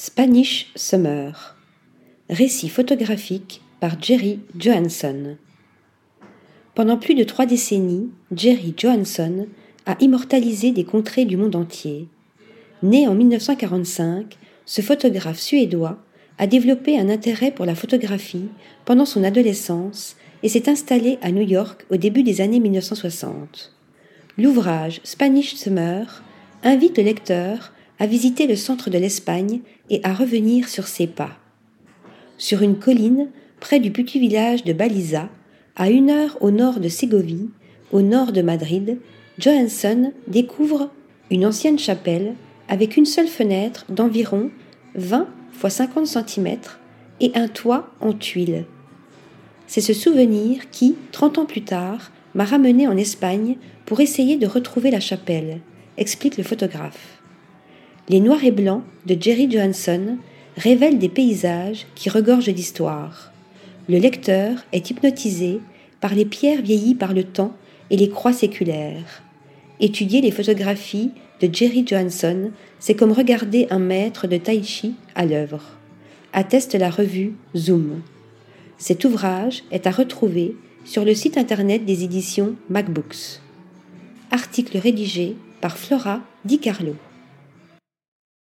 Spanish Summer. Récit photographique par Jerry Johansson. Pendant plus de trois décennies, Jerry Johansson a immortalisé des contrées du monde entier. Né en 1945, ce photographe suédois a développé un intérêt pour la photographie pendant son adolescence et s'est installé à New York au début des années 1960. L'ouvrage Spanish Summer invite le lecteur à visiter le centre de l'Espagne et à revenir sur ses pas. Sur une colline, près du petit village de Baliza, à une heure au nord de Ségovie, au nord de Madrid, Johansson découvre une ancienne chapelle avec une seule fenêtre d'environ 20 x 50 cm et un toit en tuiles. C'est ce souvenir qui, trente ans plus tard, m'a ramené en Espagne pour essayer de retrouver la chapelle, explique le photographe. Les noirs et blancs de Jerry Johansson révèlent des paysages qui regorgent d'histoire. Le lecteur est hypnotisé par les pierres vieillies par le temps et les croix séculaires. Étudier les photographies de Jerry Johansson, c'est comme regarder un maître de tai chi à l'œuvre, atteste la revue Zoom. Cet ouvrage est à retrouver sur le site internet des éditions MacBooks. Article rédigé par Flora Di Carlo.